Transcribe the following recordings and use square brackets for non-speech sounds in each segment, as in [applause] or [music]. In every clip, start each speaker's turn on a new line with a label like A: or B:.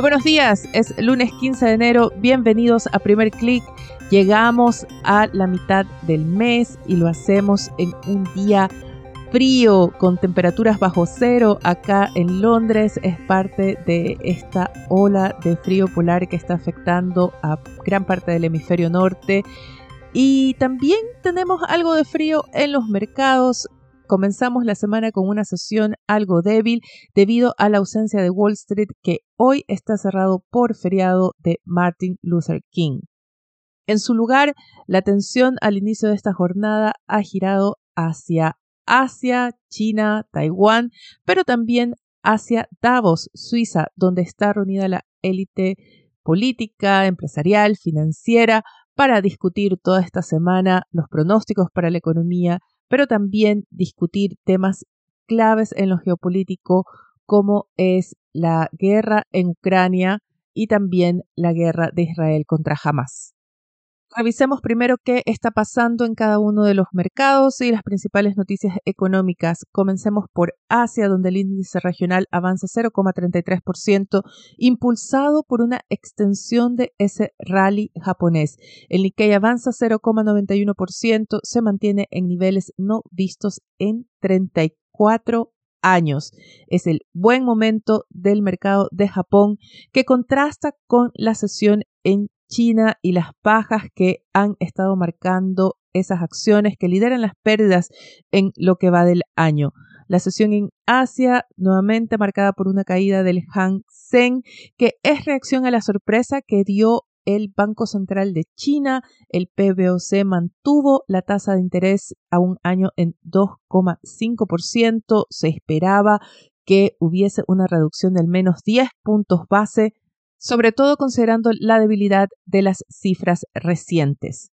A: Buenos días, es lunes 15 de enero, bienvenidos a Primer Click. Llegamos a la mitad del mes y lo hacemos en un día frío con temperaturas bajo cero acá en Londres. Es parte de esta ola de frío polar que está afectando a gran parte del hemisferio norte. Y también tenemos algo de frío en los mercados. Comenzamos la semana con una sesión algo débil debido a la ausencia de Wall Street que hoy está cerrado por feriado de Martin Luther King. En su lugar, la atención al inicio de esta jornada ha girado hacia Asia, China, Taiwán, pero también hacia Davos, Suiza, donde está reunida la élite política, empresarial, financiera, para discutir toda esta semana los pronósticos para la economía, pero también discutir temas claves en lo geopolítico como es la guerra en Ucrania y también la guerra de Israel contra Hamas. Revisemos primero qué está pasando en cada uno de los mercados y las principales noticias económicas. Comencemos por Asia, donde el índice regional avanza 0,33%, impulsado por una extensión de ese rally japonés. El Nikkei avanza 0,91%, se mantiene en niveles no vistos en 34 años. Es el buen momento del mercado de Japón que contrasta con la sesión en China y las bajas que han estado marcando esas acciones que lideran las pérdidas en lo que va del año. La sesión en Asia, nuevamente marcada por una caída del Hang Seng, que es reacción a la sorpresa que dio el Banco Central de China. El PBOC mantuvo la tasa de interés a un año en 2,5%. Se esperaba que hubiese una reducción de al menos 10 puntos base sobre todo considerando la debilidad de las cifras recientes.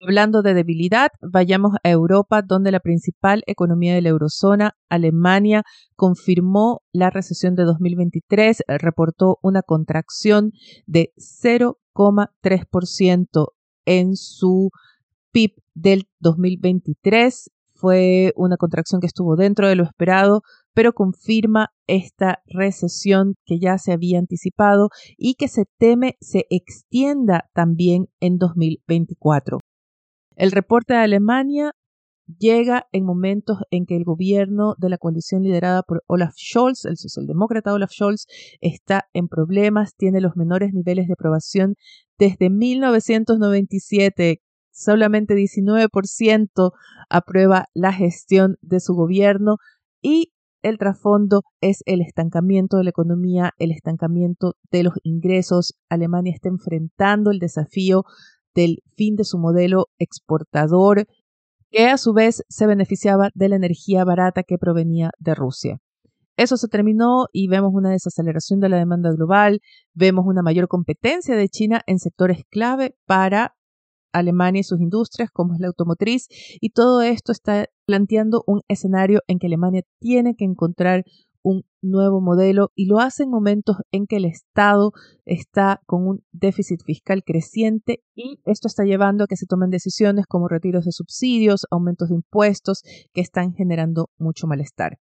A: Hablando de debilidad, vayamos a Europa, donde la principal economía de la eurozona, Alemania, confirmó la recesión de 2023, reportó una contracción de 0,3% en su PIB del 2023. Fue una contracción que estuvo dentro de lo esperado, pero confirma esta recesión que ya se había anticipado y que se teme se extienda también en 2024. El reporte de Alemania llega en momentos en que el gobierno de la coalición liderada por Olaf Scholz, el socialdemócrata Olaf Scholz, está en problemas, tiene los menores niveles de aprobación desde 1997. Solamente 19% aprueba la gestión de su gobierno y el trasfondo es el estancamiento de la economía, el estancamiento de los ingresos. Alemania está enfrentando el desafío del fin de su modelo exportador, que a su vez se beneficiaba de la energía barata que provenía de Rusia. Eso se terminó y vemos una desaceleración de la demanda global, vemos una mayor competencia de China en sectores clave para Alemania y sus industrias, como es la automotriz, y todo esto está planteando un escenario en que Alemania tiene que encontrar un nuevo modelo y lo hace en momentos en que el Estado está con un déficit fiscal creciente y esto está llevando a que se tomen decisiones como retiros de subsidios, aumentos de impuestos que están generando mucho malestar.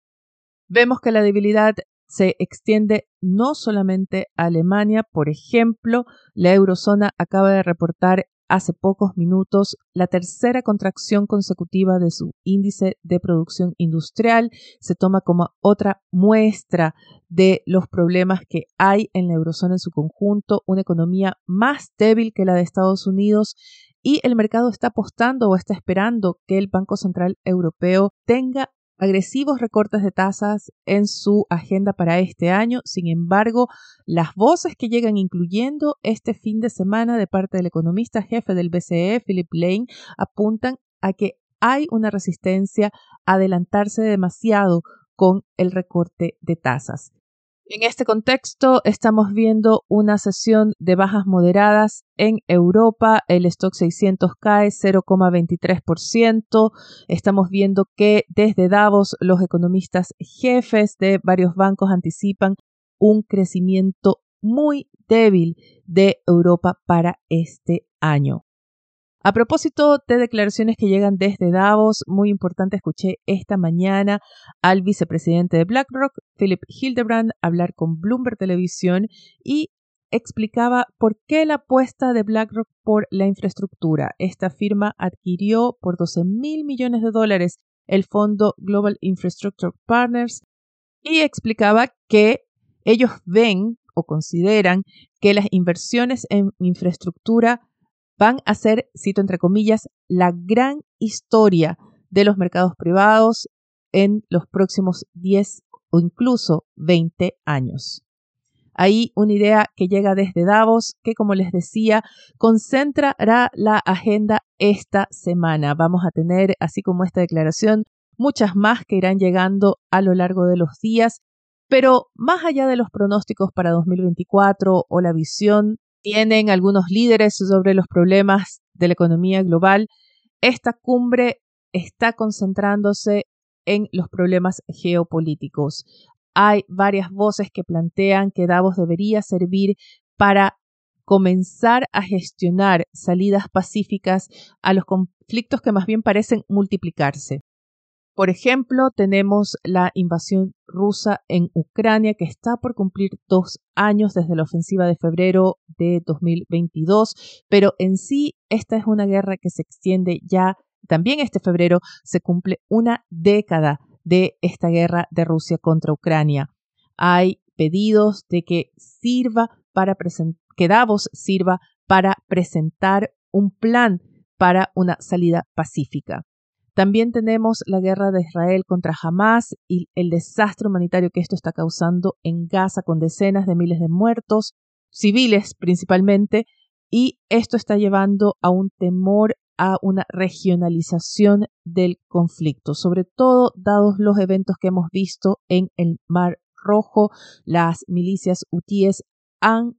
A: Vemos que la debilidad se extiende no solamente a Alemania, por ejemplo, la eurozona acaba de reportar hace pocos minutos la tercera contracción consecutiva de su índice de producción industrial. Se toma como otra muestra de los problemas que hay en la eurozona en su conjunto, una economía más débil que la de Estados Unidos y el mercado está apostando o está esperando que el Banco Central Europeo tenga agresivos recortes de tasas en su agenda para este año. Sin embargo, las voces que llegan incluyendo este fin de semana de parte del economista jefe del BCE, Philip Lane, apuntan a que hay una resistencia a adelantarse demasiado con el recorte de tasas. En este contexto, estamos viendo una sesión de bajas moderadas en Europa. El stock 600 cae 0,23%. Estamos viendo que desde Davos los economistas jefes de varios bancos anticipan un crecimiento muy débil de Europa para este año. A propósito de declaraciones que llegan desde Davos, muy importante, escuché esta mañana al vicepresidente de BlackRock, Philip Hildebrand, hablar con Bloomberg Televisión y explicaba por qué la apuesta de BlackRock por la infraestructura. Esta firma adquirió por 12 mil millones de dólares el fondo Global Infrastructure Partners y explicaba que ellos ven o consideran que las inversiones en infraestructura van a ser, cito entre comillas, la gran historia de los mercados privados en los próximos 10 o incluso 20 años. Hay una idea que llega desde Davos que, como les decía, concentrará la agenda esta semana. Vamos a tener, así como esta declaración, muchas más que irán llegando a lo largo de los días. Pero más allá de los pronósticos para 2024 o la visión tienen algunos líderes sobre los problemas de la economía global, esta cumbre está concentrándose en los problemas geopolíticos. Hay varias voces que plantean que Davos debería servir para comenzar a gestionar salidas pacíficas a los conflictos que más bien parecen multiplicarse. Por ejemplo, tenemos la invasión rusa en Ucrania que está por cumplir dos años desde la ofensiva de febrero de 2022, pero en sí esta es una guerra que se extiende ya, también este febrero se cumple una década de esta guerra de Rusia contra Ucrania. Hay pedidos de que sirva para que Davos sirva para presentar un plan para una salida pacífica. También tenemos la guerra de Israel contra Hamas y el desastre humanitario que esto está causando en Gaza con decenas de miles de muertos, civiles principalmente, y esto está llevando a un temor a una regionalización del conflicto, sobre todo dados los eventos que hemos visto en el Mar Rojo, las milicias hutíes han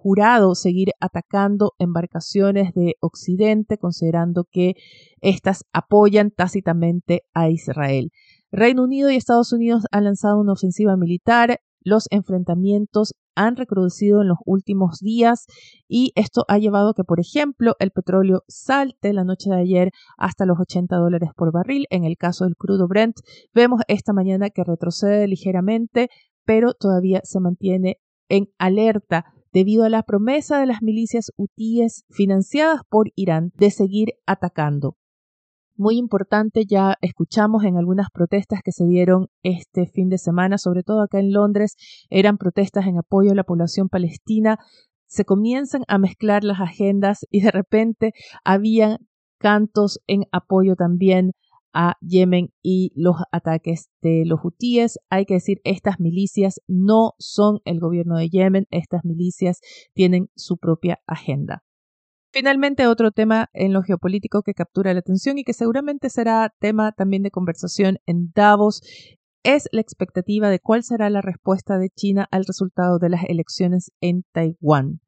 A: jurado seguir atacando embarcaciones de Occidente, considerando que éstas apoyan tácitamente a Israel. Reino Unido y Estados Unidos han lanzado una ofensiva militar. Los enfrentamientos han recrudecido en los últimos días y esto ha llevado a que, por ejemplo, el petróleo salte la noche de ayer hasta los 80 dólares por barril. En el caso del crudo Brent, vemos esta mañana que retrocede ligeramente, pero todavía se mantiene en alerta debido a la promesa de las milicias hutíes financiadas por Irán de seguir atacando. Muy importante, ya escuchamos en algunas protestas que se dieron este fin de semana, sobre todo acá en Londres, eran protestas en apoyo a la población palestina. Se comienzan a mezclar las agendas y de repente habían cantos en apoyo también a Yemen y los ataques de los hutíes. Hay que decir, estas milicias no son el gobierno de Yemen, estas milicias tienen su propia agenda. Finalmente, otro tema en lo geopolítico que captura la atención y que seguramente será tema también de conversación en Davos es la expectativa de cuál será la respuesta de China al resultado de las elecciones en Taiwán.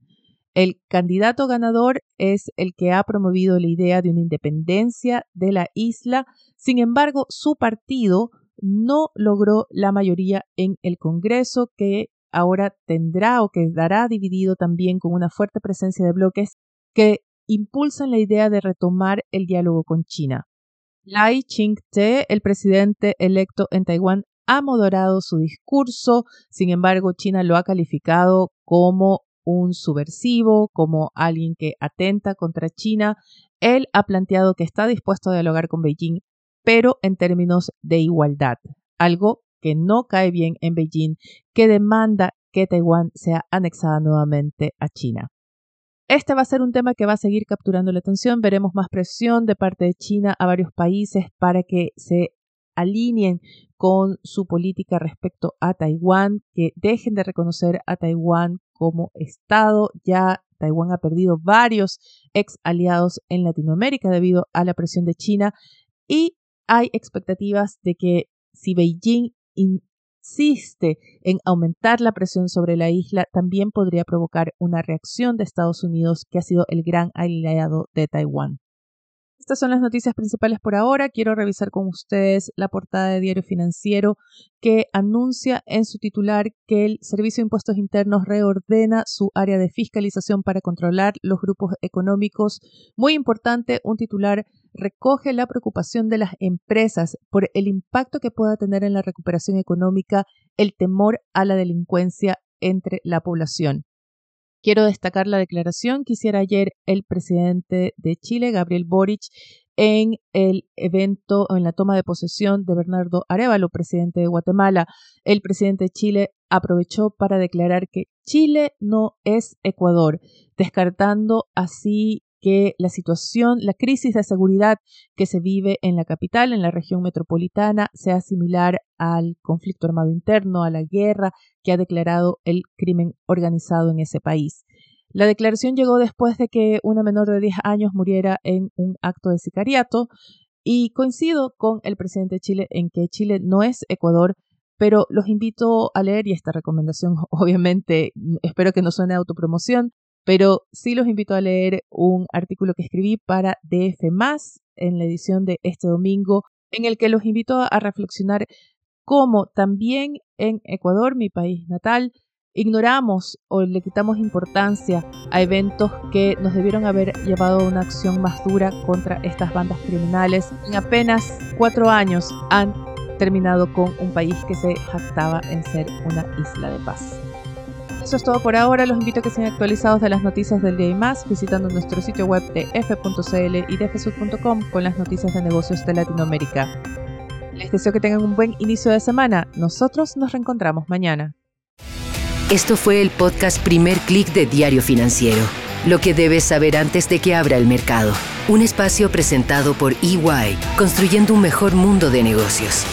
A: El candidato ganador es el que ha promovido la idea de una independencia de la isla, sin embargo, su partido no logró la mayoría en el Congreso, que ahora tendrá o quedará dividido también con una fuerte presencia de bloques que impulsan la idea de retomar el diálogo con China. Lai Ching-te, el presidente electo en Taiwán, ha moderado su discurso, sin embargo, China lo ha calificado como un subversivo, como alguien que atenta contra China. Él ha planteado que está dispuesto a dialogar con Beijing, pero en términos de igualdad, algo que no cae bien en Beijing, que demanda que Taiwán sea anexada nuevamente a China. Este va a ser un tema que va a seguir capturando la atención. Veremos más presión de parte de China a varios países para que se alineen con su política respecto a Taiwán, que dejen de reconocer a Taiwán como Estado. Ya Taiwán ha perdido varios ex aliados en Latinoamérica debido a la presión de China y hay expectativas de que si Beijing insiste en aumentar la presión sobre la isla, también podría provocar una reacción de Estados Unidos, que ha sido el gran aliado de Taiwán. Estas son las noticias principales por ahora. Quiero revisar con ustedes la portada de Diario Financiero que anuncia en su titular que el Servicio de Impuestos Internos reordena su área de fiscalización para controlar los grupos económicos. Muy importante, un titular recoge la preocupación de las empresas por el impacto que pueda tener en la recuperación económica el temor a la delincuencia entre la población. Quiero destacar la declaración que hiciera ayer el presidente de Chile, Gabriel Boric, en el evento, en la toma de posesión de Bernardo Arevalo, presidente de Guatemala. El presidente de Chile aprovechó para declarar que Chile no es Ecuador, descartando así que la situación, la crisis de seguridad que se vive en la capital, en la región metropolitana, sea similar al conflicto armado interno, a la guerra que ha declarado el crimen organizado en ese país. La declaración llegó después de que una menor de 10 años muriera en un acto de sicariato y coincido con el presidente de Chile en que Chile no es Ecuador, pero los invito a leer y esta recomendación [laughs] obviamente espero que no suene autopromoción, pero sí los invito a leer un artículo que escribí para DF en la edición de este domingo, en el que los invito a reflexionar cómo también en Ecuador, mi país natal, ignoramos o le quitamos importancia a eventos que nos debieron haber llevado a una acción más dura contra estas bandas criminales. En apenas cuatro años han terminado con un país que se jactaba en ser una isla de paz. Eso es todo por ahora. Los invito a que sean actualizados de las noticias del día y más visitando nuestro sitio web de f.cl y de fsud.com con las noticias de negocios de Latinoamérica. Les deseo que tengan un buen inicio de semana. Nosotros nos reencontramos mañana.
B: Esto fue el podcast Primer Click de Diario Financiero. Lo que debes saber antes de que abra el mercado. Un espacio presentado por EY, construyendo un mejor mundo de negocios.